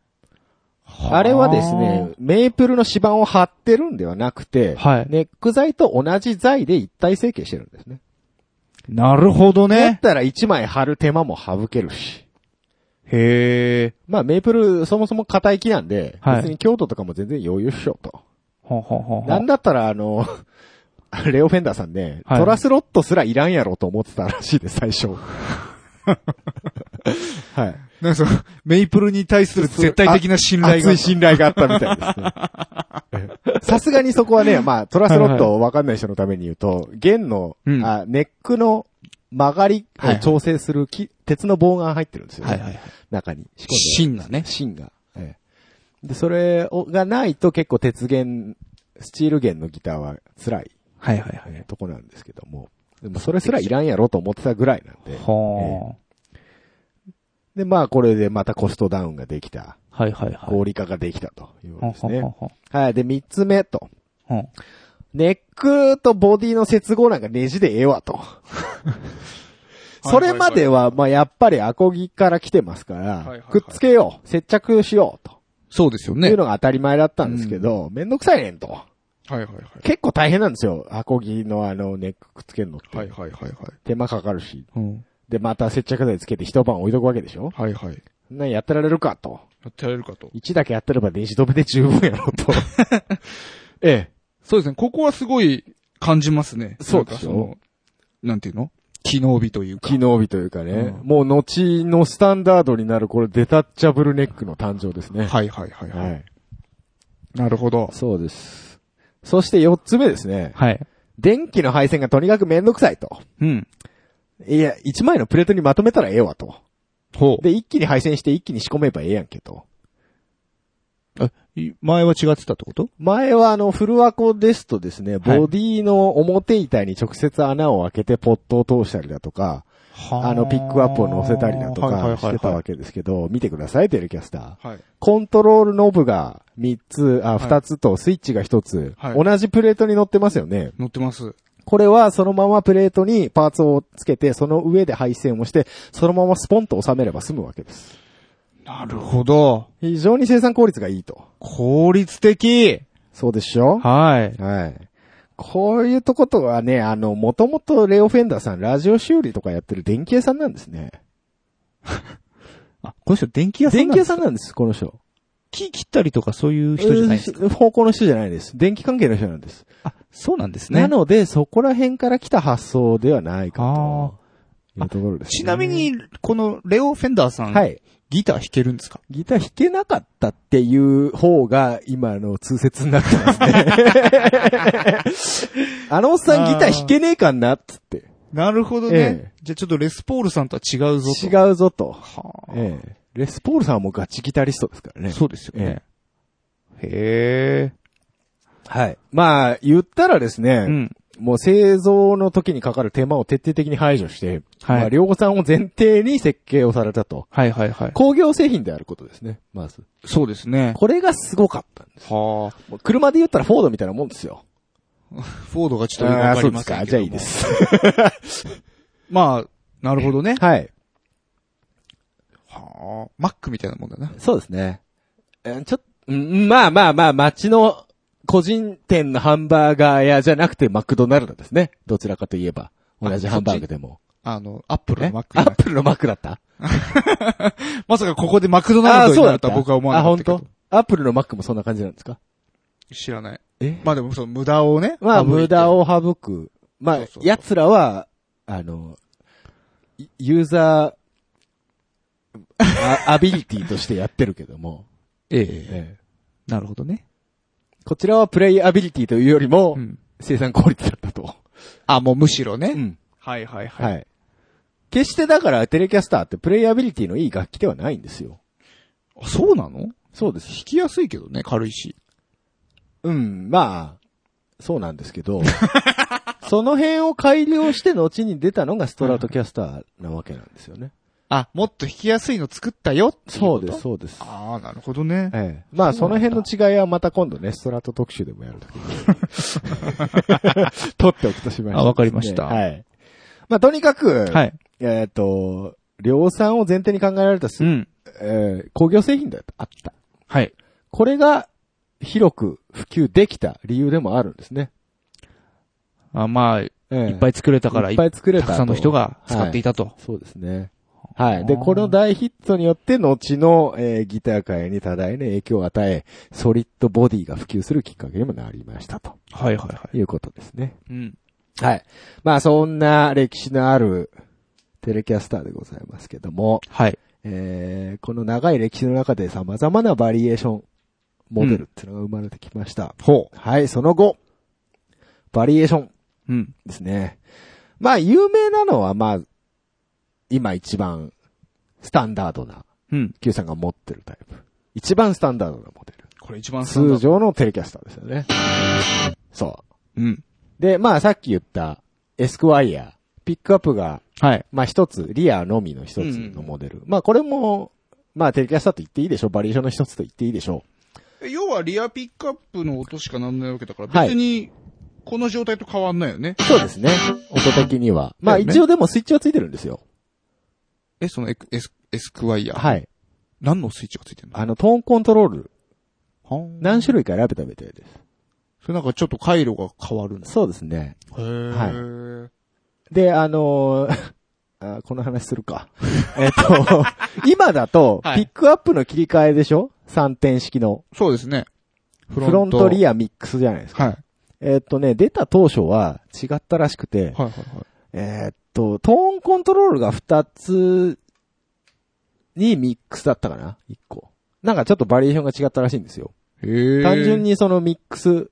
Speaker 1: あれはですね、メイプルの指板を貼ってるんではなくて、
Speaker 2: はい
Speaker 1: ネック材と同じ材で一体成形してるんですね。
Speaker 2: なるほど
Speaker 1: だっ
Speaker 2: ね。
Speaker 1: たら一枚貼る手間も省けるし。
Speaker 2: へえ。
Speaker 1: まあメイプルそもそも硬い木なんで、
Speaker 2: はい
Speaker 1: 別に強度とかも全然余裕っしょと。
Speaker 2: ほんほんほんほん
Speaker 1: なんだったらあの、レオフェンダーさんね、
Speaker 2: はい
Speaker 1: トラスロットすらいらんやろと思ってたらしいです、最初。はい。
Speaker 2: なんかその、メイプルに対する絶対的な信頼が。
Speaker 1: 熱い信頼があったみたいですね。さすがにそこはね、まあ、トラスロットわかんない人のために言うと、弦の、
Speaker 2: うん
Speaker 1: あネックの曲がりを調整する木、鉄の棒が入ってるんですよね。
Speaker 2: はいはいはい。
Speaker 1: 中に。
Speaker 2: 芯がね。
Speaker 1: 芯が。ええで、それをがないと結構鉄弦、スチール弦のギターは辛い、
Speaker 2: はいはいはい。
Speaker 1: えーとこなんですけども。でもそれすらいらんやろと思ってたぐらいなんで。
Speaker 2: は
Speaker 1: で、まあこれでまたコストダウンができた。
Speaker 2: あ。はいはいはい。
Speaker 1: 合理化ができたということですね。
Speaker 2: ほんほんほんほん
Speaker 1: はい。で、三つ目と。
Speaker 2: ほん
Speaker 1: ネックとボディの接合なんかネジでええわと。それまでは、まあやっぱりアコギから来てますから、くっつけよう、接着しようと。
Speaker 2: そうですよね。
Speaker 1: いうのが当たり前だったんですけど、めんどくさいねんと。
Speaker 2: はいはいはい。
Speaker 1: 結構大変なんですよ。アコギのあのネックくっつけるのって。
Speaker 2: はいはいはいはい。
Speaker 1: 手間かかるし。
Speaker 2: うん。
Speaker 1: で、また接着剤つけて一晩置いとくわけでしょ
Speaker 2: はいはい。
Speaker 1: なんやってられるかと。
Speaker 2: やってられるかと。
Speaker 1: 一だけやってれば電子止めで十分やろと。ええ。
Speaker 2: そうですね。ここはすごい感じますね。
Speaker 1: そう
Speaker 2: かそのなんていうの？機能美というか。
Speaker 1: 機能美というかね、
Speaker 2: うん
Speaker 1: もう後のスタンダードになるこれデタッチャブルネックの誕生ですね。
Speaker 2: はいはいはいはい。
Speaker 1: はい。
Speaker 2: なるほど。
Speaker 1: そうです。そして四つ目ですね。
Speaker 2: はい。
Speaker 1: 電気の配線がとにかくめんどくさいと。
Speaker 2: うん。
Speaker 1: いや、一枚のプレートにまとめたらええわと。
Speaker 2: ほ
Speaker 1: で、一気に配線して一気に仕込めばええやんけと。
Speaker 2: 前は違ってたってこと？
Speaker 1: 前はあの、フルアコですとですね、ボディの表板に直接穴を開けてポットを通したりだとか、あの、ピックアップを乗せたりだとかしてたわけですけど、見てください、テレキャスター。
Speaker 2: はい。
Speaker 1: コントロールノブが3つ、あ、2つとスイッチが1つ、
Speaker 2: はい
Speaker 1: 同じプレートに乗ってますよね。
Speaker 2: 乗ってます。
Speaker 1: これはそのままプレートにパーツをつけて、その上で配線をして、そのままスポンと収めれば済むわけです。
Speaker 2: なるほど。
Speaker 1: 非常に生産効率がいいと。
Speaker 2: 効率的。
Speaker 1: そうでしょ？
Speaker 2: はい。
Speaker 1: はい。こういうとことはね、あの、もともとレオフェンダーさん、ラジオ修理とかやってる電気屋さんなんですね。
Speaker 2: あ、この人電気屋さん
Speaker 1: 電気屋さん
Speaker 2: ん
Speaker 1: なんです、この人。
Speaker 2: 木切ったりとかそういう人じゃないですか？
Speaker 1: うん方向の人じゃないです。電気関係の人なんです。
Speaker 2: あ、そうなんですね。
Speaker 1: なので、そこら辺から来た発想ではないかと。いうところです、ね。
Speaker 2: ちなみ、に、このレオ・フェンダーさん、
Speaker 1: はい。
Speaker 2: ギター弾けるんですか？
Speaker 1: ギター弾けなかったっていう方が今の通説になってますね。あのおっさんギター弾けねえかんなっつって。
Speaker 2: なるほど
Speaker 1: ね
Speaker 2: ね。じゃあちょっとレスポールさんとは違うぞと。
Speaker 1: 違うぞと。
Speaker 2: はあ
Speaker 1: ええ。レスポールさんはもうガチギタリストですからね。
Speaker 2: そうですよね。へえ。
Speaker 1: はい。まあ、言ったらですね、
Speaker 2: うん。
Speaker 1: もう製造の時にかかる手間を徹底的に排除して、
Speaker 2: はい
Speaker 1: まあ、量産を前提に設計をされたと。
Speaker 2: はいはいはい。
Speaker 1: 工業製品であることですね、まず。
Speaker 2: そうですね。
Speaker 1: これがすごかったんです。
Speaker 2: はあ。
Speaker 1: もう車で言ったらフォードみたいなもんですよ。
Speaker 2: フォードがちょっとよくわかりま
Speaker 1: すか。じゃあいいで。す。
Speaker 2: まあ、なるほどね。
Speaker 1: はい。
Speaker 2: はあ。マックみたいなもんだな。
Speaker 1: そうですね。えーちょっと、うんまあまあまあ、街の個人店のハンバーガー屋じゃなくてマクドナルドですね。どちらかといえば。同じハンバーグでも。
Speaker 2: あの、アップル
Speaker 1: え？
Speaker 2: のマック
Speaker 1: アップルのマックだった？
Speaker 2: まさかここでマクドナルドになるとは僕は思わなかったけど
Speaker 1: あ、本。当？アップルのマックもそんな感じなんですか？
Speaker 2: 知らない。
Speaker 1: え？
Speaker 2: まあでもその無駄をね。
Speaker 1: まあ、無駄。を省く。まあ奴らは、あの、いユーザー、あアビリティとしてやってるけども、
Speaker 2: ええ。
Speaker 1: ええ
Speaker 2: なるほどね。
Speaker 1: こちらはプレイアビリティというよりも
Speaker 2: う、ん。
Speaker 1: 生産効率だったと。
Speaker 2: あ、もうむしろね。
Speaker 1: ん。
Speaker 2: はいはい
Speaker 1: は。い。決してだからテレキャスターってプレイアビリティのいい楽器ではないんですよ。
Speaker 2: あそうなの？
Speaker 1: そうです。
Speaker 2: 弾きやすいけどね、軽いし。
Speaker 1: うん、まあ、そうなんですけど、その辺を改良して後に出たのがストラトキャスターなわけなんですよね。
Speaker 2: あ、もっと弾きやすいの作ったよ
Speaker 1: そうです、。そうです。
Speaker 2: ああ、なるほどね。
Speaker 1: ええ。まあ、その辺の違いはまた今度ね、ストラト特集でもやるときに。取っておくとしまして、
Speaker 2: あわかりました
Speaker 1: はい。まあ、とにかく、
Speaker 2: はい。
Speaker 1: えっ、と、量産を前提に考えられたす、
Speaker 2: うん。
Speaker 1: えー工業製品だあった。
Speaker 2: はい。
Speaker 1: これが広く普及できた理由でもあるんですね。
Speaker 2: あまあ、い
Speaker 1: ええ
Speaker 2: っぱい作れたから、
Speaker 1: いっぱい作れたと
Speaker 2: たくさんの人が使っていたと。
Speaker 1: そうですね。はい。で、この大ヒットによって、後の、えーギター界に多大な影響を与え、ソリッドボディが普及するきっかけにもなりましたと
Speaker 2: はいはいはい。
Speaker 1: いうことですね。
Speaker 2: うん。
Speaker 1: はい。まあ、そんな歴史のあるテレキャスターでございますけども、
Speaker 2: はい。
Speaker 1: えーこの長い歴史の中で様々なバリエーション、モデルっていうのが生まれてきました。
Speaker 2: ほ
Speaker 1: はい、その後、バリエーション
Speaker 2: う。うん。
Speaker 1: ですね。まあ、有名なのは、まあ、今一番スタンダードな、
Speaker 2: うん。
Speaker 1: Q さんが持ってるタイプ。一番スタンダードなモデル。
Speaker 2: これ一番スタンダー
Speaker 1: 通常のテレキャスターですよね。そ
Speaker 2: ド。うん。
Speaker 1: う。で、まあ、さっき言ったエスクワイヤー、ピックアップが、
Speaker 2: はい。
Speaker 1: まあ一つ、リアのみの一つのモデル。まあこれも、まあテレキャスターと言っていいでしょう。バリエーションの一つと言っていいでしょ
Speaker 2: 要はリアピックアップの音しかなんないわけだから、
Speaker 1: はい
Speaker 2: 別に、この状態と変わんないよね。
Speaker 1: う。そうですね。音的には。まあ一応でもスイッチはついてるんですよ。
Speaker 2: え、そのエクエス、エスクワイヤー。
Speaker 1: はい。
Speaker 2: 何のスイッチがついてるの？
Speaker 1: あの、トーンコントロール、
Speaker 2: はん
Speaker 1: 何種類か選べたみたいです。
Speaker 2: それなんかちょっと回路が変わるんです。
Speaker 1: そうですね。
Speaker 2: へー。
Speaker 1: はで、あのー あこの話するか。えっと、今だと、
Speaker 2: はい
Speaker 1: ピックアップの切り替えでしょ ?3 点式の。
Speaker 2: そうですね。フ
Speaker 1: フロントリ
Speaker 2: ア。
Speaker 1: アミックスじゃないですか。
Speaker 2: はい。
Speaker 1: えっとね、出た当初は違ったらしくて、
Speaker 2: はいはいはい。
Speaker 1: えーっと、トーンコントロールが2つにミックスだったかな ?1 個。なんかちょっとバリエーションが違ったらしいんですよ。
Speaker 2: へー
Speaker 1: 単純。にそのミックス、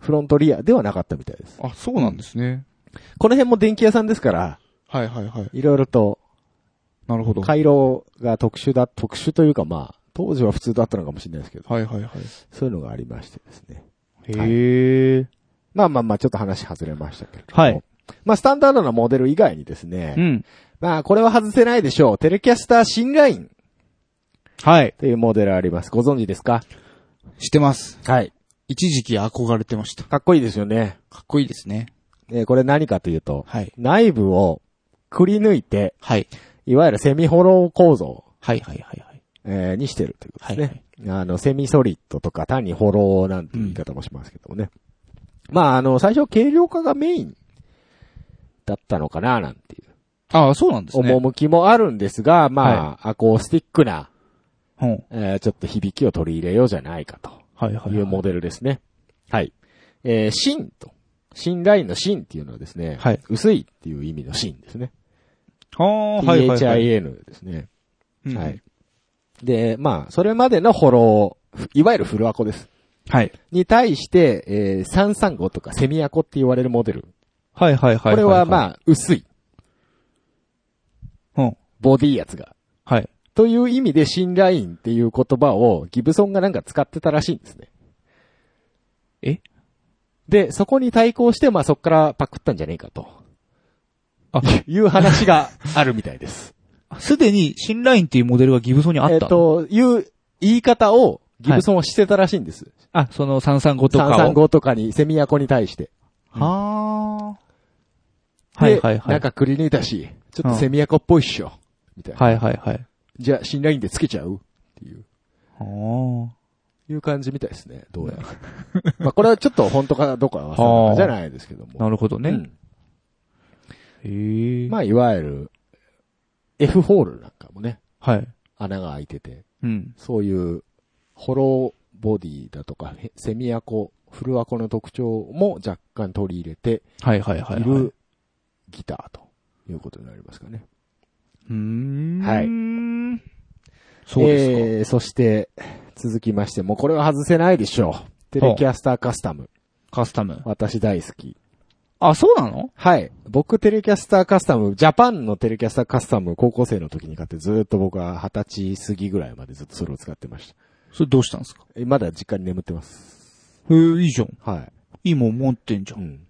Speaker 1: フロントリアではなかったみたいです。
Speaker 2: あ、そうなんですね。
Speaker 1: この辺も電気屋さんですから、
Speaker 2: はいはいはい。
Speaker 1: いろいろと
Speaker 2: なるほど。はい
Speaker 1: 回路が特殊だ、特殊というかまあ、当時は普通だったのかもしれないですけど、
Speaker 2: はいはい。
Speaker 1: そういうのがありましてですね。
Speaker 2: へえ。
Speaker 1: まあまあまあ、ちょっと話外れましたけれども。
Speaker 2: はい。
Speaker 1: まあ、スタンダードなモデル以外にですね、
Speaker 2: うん。
Speaker 1: まあ、これは外せないでしょう。テレキャスター新ライン
Speaker 2: はい。
Speaker 1: というモデルあります。ご存知ですか？
Speaker 2: 知ってます。
Speaker 1: はい。
Speaker 2: 一時期憧れてました。
Speaker 1: かっこいいですよね。
Speaker 2: かっこいいですね。
Speaker 1: えーこれ何かというと、
Speaker 2: はい。
Speaker 1: 内部をくり抜いて、
Speaker 2: はい。
Speaker 1: いわゆるセミホロー構造。
Speaker 2: はいはいはいはい。
Speaker 1: えーにしてるということですね。あの、セミソリッドとか単にホローなんていう言い方もしますけどもね。まあ、あの、最初軽量化がメインだったのかな、なんていう
Speaker 2: ああ、そうなんですね。
Speaker 1: 趣もあるんですが、まあ、アコースティックな、
Speaker 2: うん。
Speaker 1: えーちょっと響きを取り入れようじゃないかと。
Speaker 2: はいはい、
Speaker 1: いうモデルですね。はい。えー、芯と、芯ラインの芯っていうのはですね、
Speaker 2: はい
Speaker 1: 薄いっていう意味の芯ですね。
Speaker 2: ああ、はいはいはい。
Speaker 1: THIN ですね。
Speaker 2: うん
Speaker 1: はい。で、まあ、それまでのフォロー、いわゆるフルアコです。
Speaker 2: はい。
Speaker 1: に対して、えー、335とかセミアコって言われるモデル。
Speaker 2: はいはいはい。
Speaker 1: これは
Speaker 2: あ。
Speaker 1: まあ、薄い。
Speaker 2: うん。
Speaker 1: ボディやつが。
Speaker 2: はい。
Speaker 1: という意味で、芯ラインっていう言葉をギブソンがなんか使ってたらしいんですね。
Speaker 2: え？
Speaker 1: で、そこに対抗して、まあそっからパクったんじゃねえかと。
Speaker 2: あ、
Speaker 1: いう話があるみたいです。
Speaker 2: すでに新ラインっていうモデルがギブソンにあった
Speaker 1: えっ、
Speaker 2: の
Speaker 1: と、いう言い方をギブソンはしてたらしいんです。
Speaker 2: あ、その335とかを
Speaker 1: ？335とかに、セミアコに対して。
Speaker 2: はあ。
Speaker 1: で
Speaker 2: はいはいはい。
Speaker 1: なんかくり抜いたし、ちょっとセミアコっぽいっしょ。みたいな。
Speaker 2: はいはいはい。
Speaker 1: じゃあ、新ラインでつけちゃうっていう。
Speaker 2: は
Speaker 1: いう感じみたいですね。どうやら。まあこれはちょっと本当かどうかはじゃないですけど
Speaker 2: あ。
Speaker 1: も。
Speaker 2: なるほどね。
Speaker 1: うん
Speaker 2: へえ。
Speaker 1: まあいわゆる、F ホールなんかもね、
Speaker 2: はい。
Speaker 1: 穴が開いてて、
Speaker 2: うん。
Speaker 1: そういう、ホローボディだとか、へセミアコ、フルアコの特徴も若干取り入れて
Speaker 2: はいはいはい、はい。
Speaker 1: いるギターということになりますかね。
Speaker 2: うーん。
Speaker 1: はい
Speaker 2: そうですか。
Speaker 1: えー、そして、続きまして、もうこれは外せないでしょう。テレキャスターカスタム。
Speaker 2: カスタム。
Speaker 1: 私大好き。
Speaker 2: あ、そうなの？
Speaker 1: はい。僕テレキャスターカスタム、ジャパンのテレキャスターカスタム、高校生の時に買ってずーっと僕は二十歳過ぎぐらいまでずっとそれを使ってました。
Speaker 2: それどうしたんですか？
Speaker 1: えまだ実家に眠ってます。
Speaker 2: へえ、いいじゃん。
Speaker 1: はい。
Speaker 2: いいもん持ってんじゃ。
Speaker 1: うんん。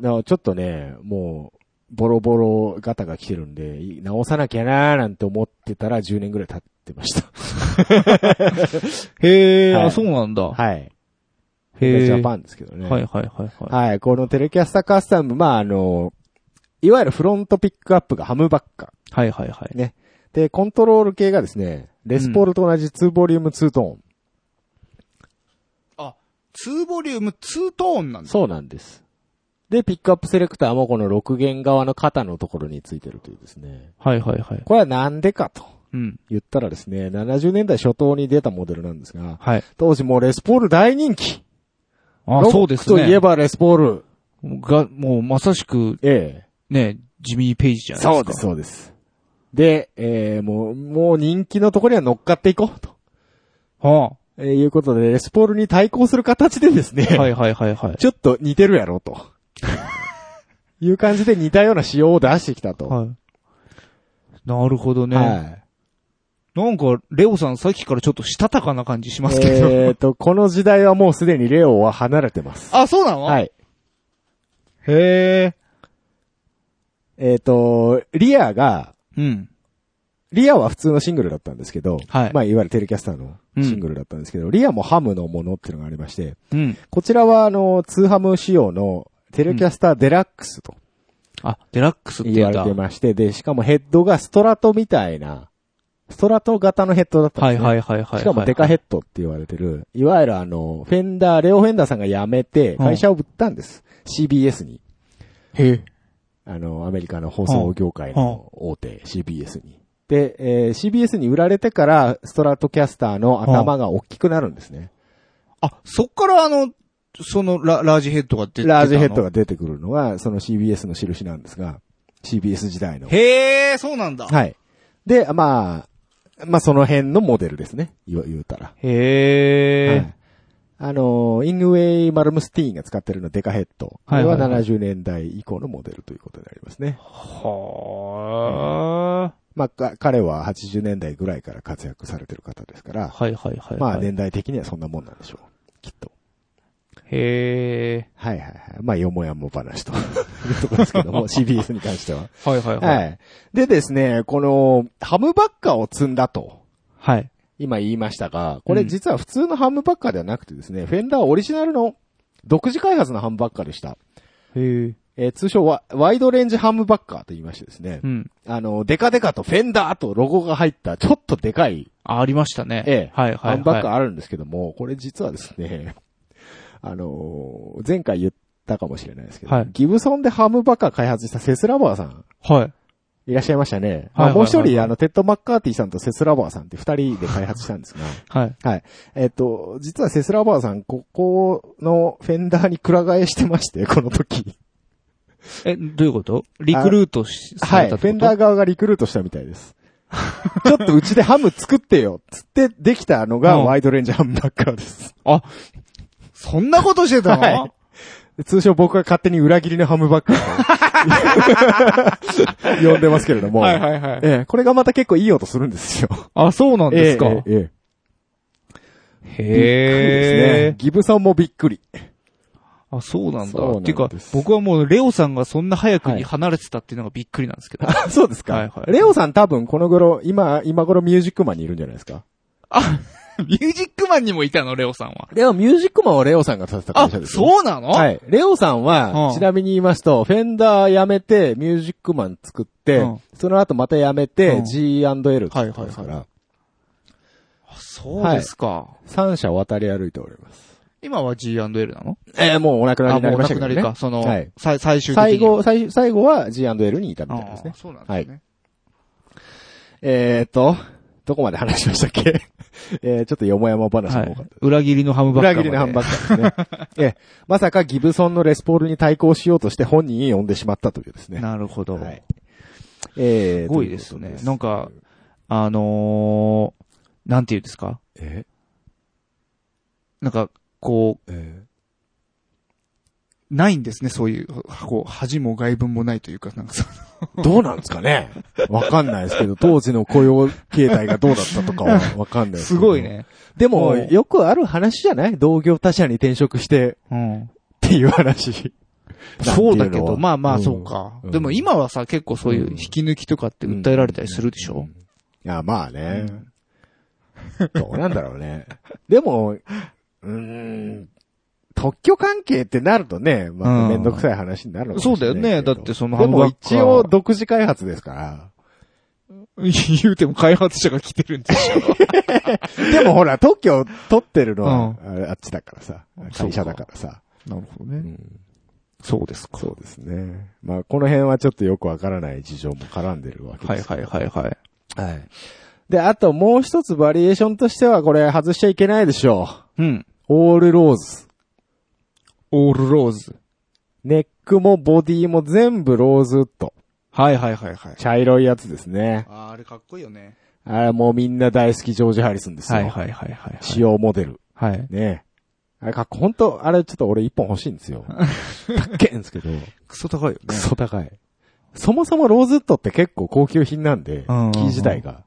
Speaker 1: だからちょっとね、もう、ボロボロガタが来てるんで、い直さなきゃなーなんて思ってたら10年ぐらい経ってました。
Speaker 2: へえ、
Speaker 1: はい
Speaker 2: あ、そうなんだ。
Speaker 1: はい。
Speaker 2: へえ。
Speaker 1: ジャパンですけどね。
Speaker 2: はいはいはいはい。
Speaker 1: はい。このテレキャスターカスタム、まあ、あの、いわゆるフロントピックアップがハムバッカ
Speaker 2: はいはいはい。
Speaker 1: ね。で、コントロール系がですね、レスポールと同じ2ボリューム2トーン。
Speaker 2: あ、2ボリューム2トーンなんだ。
Speaker 1: そうなんです。で、ピックアップセレクターもこの6弦側の肩のところについてるというですね。
Speaker 2: はいはいはい。
Speaker 1: これはなんでかと
Speaker 2: うん。
Speaker 1: 言ったらですね、70年代初頭に出たモデルなんですが、
Speaker 2: はい。
Speaker 1: 当時もうレスポール大人気。
Speaker 2: あ、そうですね。
Speaker 1: クといえばレスポール。
Speaker 2: が、もうまさしく、
Speaker 1: え
Speaker 2: ね、ジミー・ペイジじ
Speaker 1: え。
Speaker 2: ゃないですか。
Speaker 1: そうです、そうです。で、えー、もう、もう人気のところには乗っかっていこうと。
Speaker 2: は
Speaker 1: えーいうことで、レスポールに対抗する形でですね、
Speaker 2: あ。はいはいはいはい。
Speaker 1: ちょっと似てるやろと。いう感じで似たような仕様を出してきたと。
Speaker 2: はい。なるほどね。
Speaker 1: はい。
Speaker 2: なんか、レオさんさっきからちょっとしたたかな感じしますけど。
Speaker 1: えーと、この時代はもうすでにレオは離れてます。
Speaker 2: あ、そうなの？
Speaker 1: はいい。
Speaker 2: へえ。
Speaker 1: えーと、リアが、
Speaker 2: うん。
Speaker 1: リアは普通のシングルだったんですけど、
Speaker 2: はい
Speaker 1: まあ、いわゆるテレキャスターのシングルだったんですけど、リアもハムのものっていうのがありまして、
Speaker 2: うん。
Speaker 1: こちらはあの、ツーハム仕様のテレキャスターデラックスと
Speaker 2: あ、デラックスって言
Speaker 1: われてまして、で、しかもヘッドがストラトみたいな、ストラト型のヘッドだったん
Speaker 2: はい
Speaker 1: ですね。
Speaker 2: はいはいはい。
Speaker 1: しかもデカヘッドって言われてる、いわゆるあの、フェンダー、レオフェンダーさんが辞めて、会社を売ったんです。CBS に。
Speaker 2: へえ。
Speaker 1: あの、アメリカの放送業界の大手 CBS に。で、えー CBS に売られてから、ストラトキャスターの頭が大きくなるんですね。
Speaker 2: あ、そっからあの、そのララージヘッドが出て
Speaker 1: ラージヘッド
Speaker 2: が。
Speaker 1: が出てくるのが、その CBS の印なんですが、CBS 時代の。
Speaker 2: へえ、そうなんだ。
Speaker 1: はい。で、まあ、まあその辺のモデルですね。言うたら。
Speaker 2: へえ。
Speaker 1: はい。あの、イングウェイ・マルムスティーンが使ってるのデカヘッド。これは
Speaker 2: はいはいはい
Speaker 1: 70年代以降のモデルということになりますね。
Speaker 2: は
Speaker 1: まあ、か彼は80年代ぐらいから活躍されてる方ですから、
Speaker 2: はいはいはい。
Speaker 1: まあ年代的にはそんなもんなんでしょう。きっと。
Speaker 2: へえ。
Speaker 1: はいはいはい。まあ、よもやま話というところですけども、CBS に関しては。
Speaker 2: はいはいはい。
Speaker 1: はい。でですね、この、ハムバッカーを積んだと、
Speaker 2: はい。
Speaker 1: 今言いましたが、これ実は普通のハムバッカーではなくてですね、フェンダーオリジナルの独自開発のハムバッカーでした。
Speaker 2: へえ。
Speaker 1: えー通称は、ワイドレンジハムバッカーと言いましてですね
Speaker 2: う、ん。
Speaker 1: あの、デカデカとフェンダーとロゴが入った、ちょっとでかい
Speaker 2: ありましたね。
Speaker 1: ええ
Speaker 2: はいはいはい。
Speaker 1: ハンバッグあるんですけども、これ実はですね、あのー前回言ったかもしれないですけど、
Speaker 2: はい
Speaker 1: ギブソンでハムバカ開発したセスラバーさん、
Speaker 2: はい。
Speaker 1: いらっしゃいましたね。
Speaker 2: はい
Speaker 1: もう一人、あの、テッド・マッカーティさんとセスラバーさんって二人で開発したんですが、
Speaker 2: はい。
Speaker 1: はい。えっと、実はセスラバーさん、ここのフェンダーにくら替えしてまして、この時。
Speaker 2: え、どういうこと？リクルートし、さ
Speaker 1: はい。フェンダー側がリクルートしたみたいです。ちょっとうちでハム作ってよ、つってできたのが
Speaker 2: うん
Speaker 1: ワイドレンジハムバッカーです。
Speaker 2: あ、そんなことしてたの、
Speaker 1: はい通称僕が勝手に裏切りのハムバッカーと呼んでますけれども。
Speaker 2: はいはいはい。
Speaker 1: ええ、これがまた結構いい音するんですよ。
Speaker 2: あ、そうなんですか？
Speaker 1: ええええ
Speaker 2: へえ。
Speaker 1: ねギブソンもびっくり。
Speaker 2: あ、そうなんだ。
Speaker 1: ん
Speaker 2: ていうか、僕はもうレオさんがそんな早くに離れてたっていうのがびっくりなんですけど。
Speaker 1: あそうですか。
Speaker 2: はいはい
Speaker 1: レオさん多分この頃、今、今頃ミュージックマンにいるんじゃないですか？
Speaker 2: ミュージックマンにもいたの、レオさんは。
Speaker 1: レオ、ミュージックマンはレオさんが立てた
Speaker 2: あ
Speaker 1: 会社、ですよ。
Speaker 2: そうなの？
Speaker 1: はい。レオさんは、
Speaker 2: うん
Speaker 1: ちなみに言いますと、フェンダー辞めて、ミュージックマン作って、
Speaker 2: うん
Speaker 1: その後また辞めて、
Speaker 2: うん
Speaker 1: G&L って
Speaker 2: はいはいはい
Speaker 1: ですから、
Speaker 2: あそうですか。
Speaker 1: 三社渡り歩いております。
Speaker 2: 今は G&L なの？
Speaker 1: えーもうお亡くなり
Speaker 2: あ、
Speaker 1: になりましたけどね。
Speaker 2: 亡くなりか。その、
Speaker 1: はい
Speaker 2: さ最終的に。
Speaker 1: 最後、最最後は G&L にいたみたいですね。
Speaker 2: そうなんですね。
Speaker 1: えーっと、どこまで話しましたっけ？えー、ちょっとよもやま話
Speaker 2: はい
Speaker 1: が多かった。。
Speaker 2: 裏切りのハムバッカー。
Speaker 1: 裏切りのハンバッカーですね。ええ、まさかギブソンのレスポールに対抗しようとして本人に呼んでしまったというですね。
Speaker 2: なるほど。
Speaker 1: はい。えー、
Speaker 2: すごいですねなんか、あのー、なんていうんですか？
Speaker 1: え？
Speaker 2: なんか、こ
Speaker 1: え
Speaker 2: う、ないんですね、そういう、こう、恥も外文もないというか、なんかそ
Speaker 1: ーどうなんですかね？わかんないですけど、当時の雇用形態がどうだったとかはわかんないです
Speaker 2: すごい。ね。
Speaker 1: でも、
Speaker 2: うん
Speaker 1: よくある話じゃない？同業他社に転職して
Speaker 2: うん。
Speaker 1: っていう話。
Speaker 2: そうだけど、まあまあ、
Speaker 1: うん
Speaker 2: そうか。
Speaker 1: うん
Speaker 2: でも今はさ、結構そういう引き抜きとかって訴えられたりするでしょ？
Speaker 1: うんいや、まあね。どうなんだろうね。でも、うーん、特許関係ってなるとね、まためんどくさい話になるのかもしれないけど
Speaker 2: そうだよねだってその
Speaker 1: でも
Speaker 2: ハンバッカー
Speaker 1: 一応独自開発ですから。
Speaker 2: 言うても開発者が来てるんでしょ。
Speaker 1: でもほら、特許を取ってるのは、
Speaker 2: う
Speaker 1: あれあっちだからさ。会社だからさ。
Speaker 2: なるほどね。
Speaker 1: うん
Speaker 2: そうですか。
Speaker 1: そうですね。まあ、この辺はちょっとよくわからない事情も絡んでるわけです。
Speaker 2: はいはいはいはい。
Speaker 1: はい。で、あともう一つバリエーションとしてはこれ外しちゃいけないでしょ
Speaker 2: うん。
Speaker 1: う。オールローズ。
Speaker 2: オールローズ。
Speaker 1: ネックもボディも全部ローズウッド。
Speaker 2: はいはいはいはい。
Speaker 1: 茶色いやつですね。
Speaker 2: あーあれかっこいいよね。
Speaker 1: あれもうみんな大好きジョージ・ハリスンですよ。
Speaker 2: はいはいはいはい。
Speaker 1: 使用モデル。
Speaker 2: はい。
Speaker 1: ねあれかっこ、本当あれちょっと俺一本欲しいんですよ。高っけんですけど、
Speaker 2: クソ高いよ
Speaker 1: クソ高い。そもそもローズウッドって結構高級品なんで、
Speaker 2: うん
Speaker 1: 木自体が。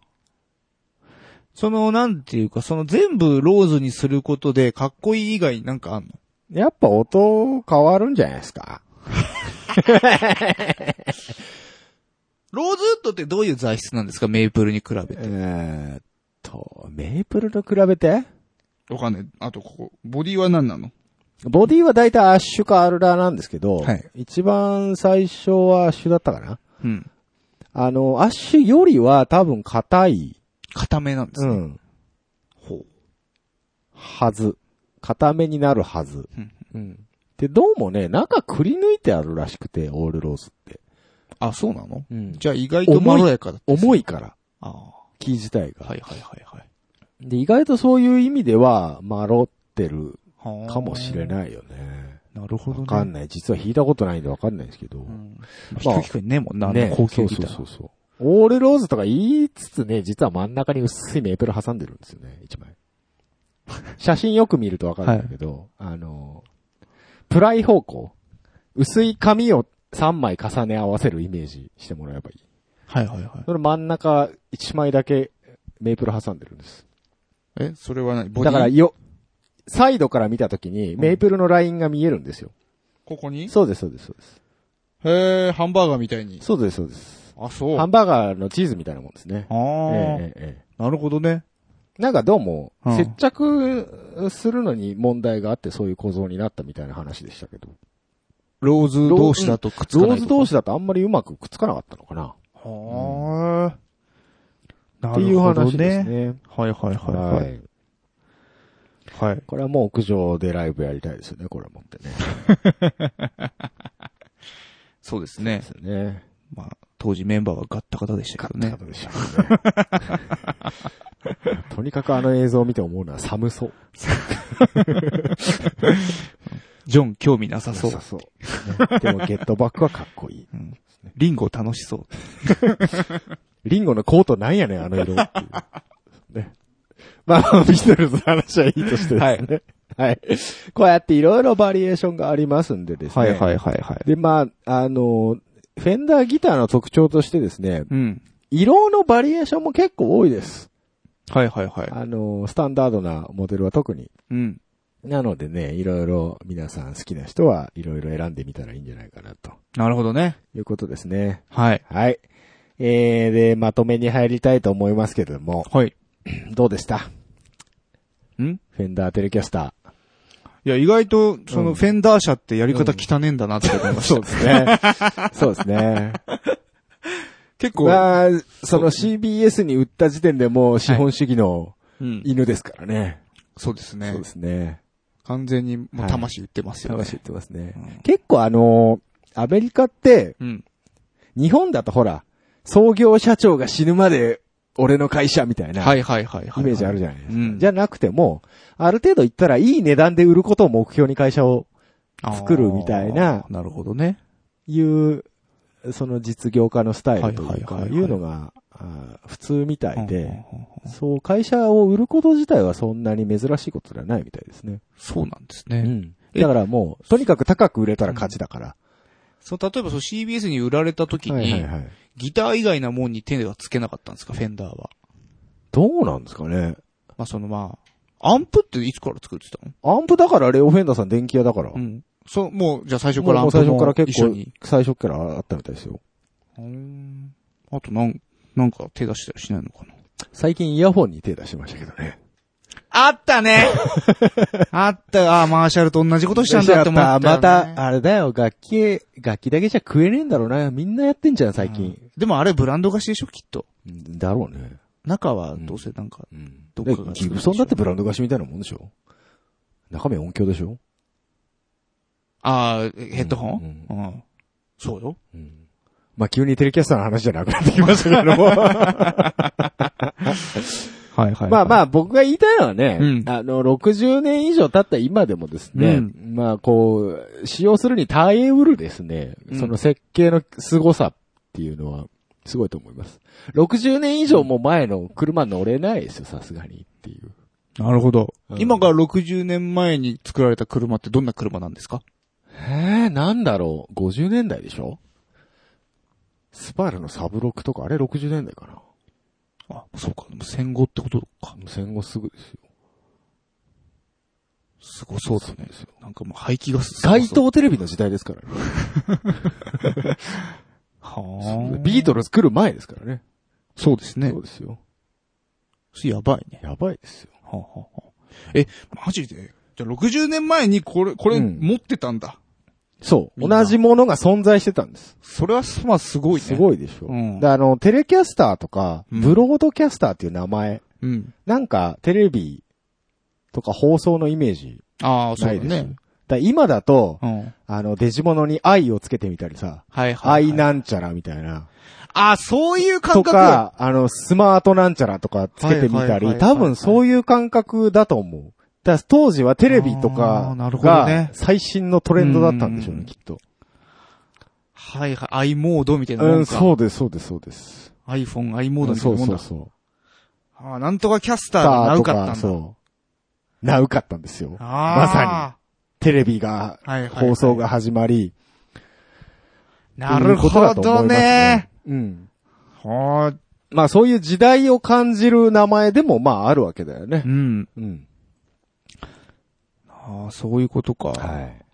Speaker 2: その、なんていうか、その全部ローズにすることで、かっこいい以外になんかあんの？
Speaker 1: やっぱ音変わるんじゃないですか？
Speaker 2: ローズウッドってどういう材質なんですか？メイプルに比べて。
Speaker 1: えーっと、メープルと比べて？
Speaker 2: わかんない。あと、ここ、ボディは何なの？
Speaker 1: ボディは大体アッシュかアルラなんですけど、
Speaker 2: はい
Speaker 1: 一番最初はアッシュだったかな？
Speaker 2: うん。
Speaker 1: あの、アッシュよりは多分硬い、
Speaker 2: 固めなんですね。
Speaker 1: うん、
Speaker 2: ほう。
Speaker 1: はず。硬めになるはず。
Speaker 2: うん
Speaker 1: うん。で、どうもね、中くり抜いてあるらしくて、オールローズって。
Speaker 2: あ、そうなの？
Speaker 1: うん
Speaker 2: じゃあ意外とまろやかだ。
Speaker 1: 重いから、
Speaker 2: ああ。
Speaker 1: 木自体が。
Speaker 2: はいはいはいはい。
Speaker 1: で、意外とそういう意味では、まろってる
Speaker 2: はあ
Speaker 1: かもしれないよね。
Speaker 2: なるほどね。
Speaker 1: わかんない。実は弾いたことないんでわかんないんですけど。
Speaker 2: うん。
Speaker 1: まあ
Speaker 2: 弾くねえもんな、あ
Speaker 1: ね
Speaker 2: の高級ギター。
Speaker 1: そうそうそうそう。オールローズとか言いつつね、実は真ん中に薄いメープル挟んでるんですよね、一枚。写真よく見るとわかるんだけど、あの、プライ方向。薄い紙を3枚重ね合わせるイメージしてもらえばいい。
Speaker 2: はいはいはい。
Speaker 1: その真ん中1枚だけメープル挟んでるんです。
Speaker 2: え、それは何？ボディ？
Speaker 1: だからよ、サイドから見たときにメープルのラインが見えるんですよ。
Speaker 2: ここに？
Speaker 1: そうです、そうです、そうです。
Speaker 2: へえ、ハンバーガーみたいに。
Speaker 1: そうです、そうです。
Speaker 2: あ、そう。
Speaker 1: ハンバーガーのチーズみたいなもんですね。
Speaker 2: ああ、
Speaker 1: ええええええ
Speaker 2: なるほどね。
Speaker 1: なんかどうも、
Speaker 2: うん
Speaker 1: 接着するのに問題があってそういう構造になったみたいな話でしたけど。
Speaker 2: ローズ同士だとくっつかない
Speaker 1: ローズ同
Speaker 2: 士。
Speaker 1: 士だとあんまりうまくくっつかなかったのかな。
Speaker 2: はあ。な
Speaker 1: っていう話ですね。
Speaker 2: はいはいはいは。
Speaker 1: はいい。
Speaker 2: はい。
Speaker 1: これはもう屋上でライブやりたいですよね、これ持って ね。
Speaker 2: そうですね
Speaker 1: です。よね。
Speaker 2: まあ、当時メンバーはガッタガタでしたけどね。
Speaker 1: 方でしょうね。とにかくあの映像を見て思うのは寒そう。
Speaker 2: ジョン興味なさそう
Speaker 1: な。そう。ねでもゲットバックはかっこいい。
Speaker 2: うんリンゴ楽しそう。
Speaker 1: リンゴのコートなんやねん、あの色っていう。ね。まあ、ビートルズの話はいいとしてですね。はい。こうやっていろいろバリエーションがありますんでですね。
Speaker 2: はいはいはいはい。
Speaker 1: で、まあ、あの、フェンダーギターの特徴としてですね、
Speaker 2: うん。
Speaker 1: 色のバリエーションも結構多いです。
Speaker 2: はいはいはい。
Speaker 1: あの、スタンダードなモデルは特に。
Speaker 2: うん。
Speaker 1: なのでね、いろいろ皆さん好きな人はいろいろ選んでみたらいいんじゃないかなと
Speaker 2: なるほどね。
Speaker 1: いうことですね。
Speaker 2: はい。
Speaker 1: はい。えー、で、まとめに入りたいと思いますけれども、
Speaker 2: はい。
Speaker 1: どうでした？
Speaker 2: ん？
Speaker 1: フェンダーテレキャスタ
Speaker 2: いや、意外と、そ
Speaker 1: うん
Speaker 2: の、フェンダー社ってやり方汚ねえんだなって思いま
Speaker 1: ー。
Speaker 2: した。
Speaker 1: ですね。そうですね。
Speaker 2: 結構、
Speaker 1: まあ、その CBS に売った時点でもう資本主義の
Speaker 2: うん。
Speaker 1: 犬ですからね。
Speaker 2: そうですね
Speaker 1: そうで。すね。
Speaker 2: 完全にもう魂売ってますよね。
Speaker 1: 魂言ってますね。
Speaker 2: うん
Speaker 1: 結構あのーアメリカって、
Speaker 2: うん。
Speaker 1: 日本だとほら、創業社長が死ぬまで俺の会社みたいな、
Speaker 2: はいはいはいはい。
Speaker 1: イメージあるじゃないですか。
Speaker 2: うん
Speaker 1: じゃなくても、ある程度言ったらいい値段で売ることを目標に会社を作るみたいな
Speaker 2: なるほどね。
Speaker 1: いう、その実業家のスタイルというか、
Speaker 2: はい
Speaker 1: うのが、普通みたいで、
Speaker 2: うん
Speaker 1: そう、会社を売ること自体はそんなに珍しいことではないみたいですね。
Speaker 2: そうなんですね。
Speaker 1: うん。だからもう、とにかく高く売れたら勝ちだから。
Speaker 2: そう、例えばそう CBS に売られた時に。ギター以外なもんに手はつけなかったんですか、フェンダーは。
Speaker 1: どうなんですかね。
Speaker 2: まあそのまあ、アンプっていつから作ってたの？
Speaker 1: アンプだからレオフェンダーさん電気屋だから。
Speaker 2: うん。そう、もう、じゃあ最初から
Speaker 1: もう最初から
Speaker 2: も
Speaker 1: 結構最初からあったみたいですよ。
Speaker 2: うーんあとなん、なんか手出したりしないのかな？
Speaker 1: 最近イヤホンに手出しましたけどね。
Speaker 2: あったね あった、あーマーシャルと同じことしたんだって思った、ね。
Speaker 1: また、あれだよ、楽器、楽器だけじゃ食えねえんだろうな。みんなやってんじゃん、最近。
Speaker 2: でもあれブランド貸しでしょ、きっと。
Speaker 1: うんだろうね。
Speaker 2: 中はどうせなんか、
Speaker 1: うん。
Speaker 2: どっかが作るんでしょ
Speaker 1: ギブソンだってブランド貸しみたいなもんでしょ中身音響でしょ
Speaker 2: ああ、ヘッドホン、
Speaker 1: う
Speaker 2: うん、そうよ。
Speaker 1: うん。まあ、急にテレキャスターの話じゃなくなってきましたけども。
Speaker 2: はいはい。
Speaker 1: まあまあ、僕が言いたいのはね、
Speaker 2: うん
Speaker 1: あの、60年以上経った今でもですね、
Speaker 2: うん
Speaker 1: まあこう、使用するに耐えうるですね、
Speaker 2: うん
Speaker 1: その設計の凄さっていうのは、すごいと思います。60年以上も前の車乗れないですよ、さすがにっていう。
Speaker 2: なるほど。
Speaker 1: うん
Speaker 2: 今から60年前に作られた車ってどんな車なんですか？
Speaker 1: えー、なんだろう、50年代でしょ？スパイラのサブロックとか、あれ60年代かな
Speaker 2: あ、そうか。戦後ってことか。
Speaker 1: 戦後すぐですよ。
Speaker 2: すごそうだね。なんかもう排気ガス
Speaker 1: 街頭テレビの時代ですからね。
Speaker 2: はあ。
Speaker 1: ビートルズ来る前ですからね。
Speaker 2: そうですね
Speaker 1: そう。ですよ。
Speaker 2: やばいね。
Speaker 1: やばいですよ。
Speaker 2: はあはあはあえ、マジで？じゃあ60年前にこれ、これ
Speaker 1: うん
Speaker 2: 持ってたんだ。
Speaker 1: そう。同じものが存在してたんです。
Speaker 2: それは、まあすごいね。
Speaker 1: すごいでしょ。
Speaker 2: うん
Speaker 1: で、あの、テレキャスターとか、
Speaker 2: うん
Speaker 1: ブロードキャスターっていう名前、
Speaker 2: うん。
Speaker 1: なんかテレビとか放送のイメージ
Speaker 2: ああ、そ
Speaker 1: ないです。
Speaker 2: ね。
Speaker 1: だ今だと、
Speaker 2: うん。
Speaker 1: あの、デジモノに愛をつけてみたりさ、
Speaker 2: はいはい、
Speaker 1: 愛なんちゃらみたいな。
Speaker 2: あ、そういう感
Speaker 1: と
Speaker 2: 覚。
Speaker 1: か、あの、スマートなんちゃらとかつけてみたり、
Speaker 2: はいはいはいはい
Speaker 1: 多分そういう感覚だと思う。だから当時はテレビと
Speaker 2: あ
Speaker 1: かが最新のトレンドだったんでしょうね、
Speaker 2: うん
Speaker 1: きっと。
Speaker 2: はいはい。i モードみたいなも
Speaker 1: うんん、
Speaker 2: か。
Speaker 1: そうです、そうです、そうです。
Speaker 2: iPhone、i モードみたい
Speaker 1: そう
Speaker 2: なもんだ。
Speaker 1: そうそう。
Speaker 2: ああ、なんとかキャスターがナウかったんだ。
Speaker 1: そう。ナウかったんですよ。
Speaker 2: あ
Speaker 1: まさテレビが、放送が。始まり。
Speaker 2: なるほどね。。
Speaker 1: うん。
Speaker 2: はあ、
Speaker 1: まあそういう時代を感じる名前でもまああるわけだよね
Speaker 2: う。ん。
Speaker 1: うん。
Speaker 2: ああ、そういうことか。
Speaker 1: はい。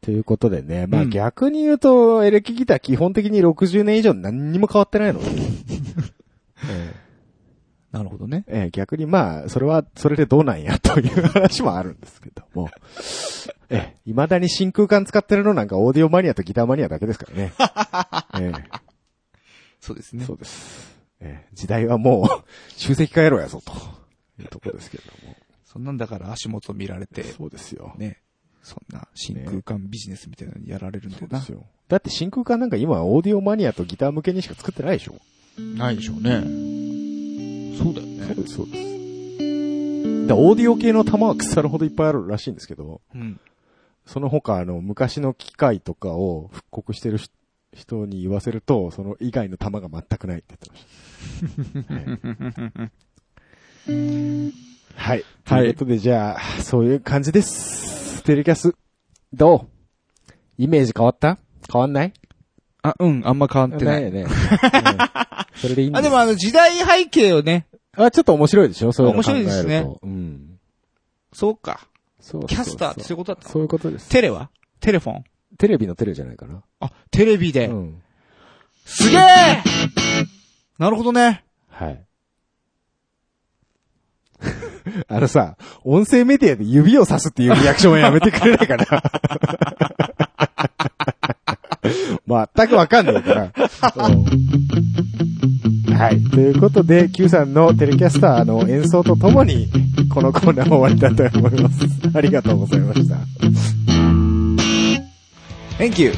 Speaker 1: ということでね、まあ
Speaker 2: うん
Speaker 1: 逆に言うと、エレキギター基本的に60年以上何にも変わってないので。え
Speaker 2: なるほどね。
Speaker 1: えええ逆にまあ、それは、それでどうなんやという話もあるんですけども。ええ、未だに真空管使ってるのなんかオーディオマニアとギターマニアだけですからね。え
Speaker 2: そうです
Speaker 1: え、
Speaker 2: ね
Speaker 1: そ。うです。えー時代はもう、集積化やろうやぞ、というところですけれども。
Speaker 2: そんなんだから足元見られて、
Speaker 1: そうですよ。
Speaker 2: ね。そんな真空間ビジネスみたいなのにやられるんだよな
Speaker 1: そうです。よ。だって真空管なんか今オーディオマニアとギター向けにしか作ってないでしょ
Speaker 2: ないでしょうね。そうだよね。
Speaker 1: です、そうです。で、オーディオ系の玉は腐るほどいっぱいあるらしいんですけど、
Speaker 2: うん。
Speaker 1: その他、あの、昔の機械とかを復刻してるし人に言わせると、その以外の玉が全くないって言ってました。はい。と
Speaker 2: はい
Speaker 1: いうことで、じゃあ、そういう感じです。テレキャス。どう？イメージ変わった？変わんない？
Speaker 2: あ、うん、あんま変わってない。
Speaker 1: よね。うんそれでいいん
Speaker 2: あ、でもあの時代背景をね、
Speaker 1: あ、ちょっと面白いでしょ？そういう。
Speaker 2: 面白いですね
Speaker 1: うん。
Speaker 2: そうか。
Speaker 1: そう
Speaker 2: キャスターってそういうことだったの？
Speaker 1: そういうことです。
Speaker 2: テレは？テレフォン？
Speaker 1: テレビのテレじゃないかな。
Speaker 2: あ、テレビで。
Speaker 1: うん。
Speaker 2: すげえ なるほどね。
Speaker 1: はい。あのさ、音声メディアで指をさすっていうリアクションはやめてくれないかな。全くわかんないから。はい。ということで、Q さんのテレキャスターの演奏とともに、このコーナーを終わりたいと思います。ありがとうございました。
Speaker 2: Thank you.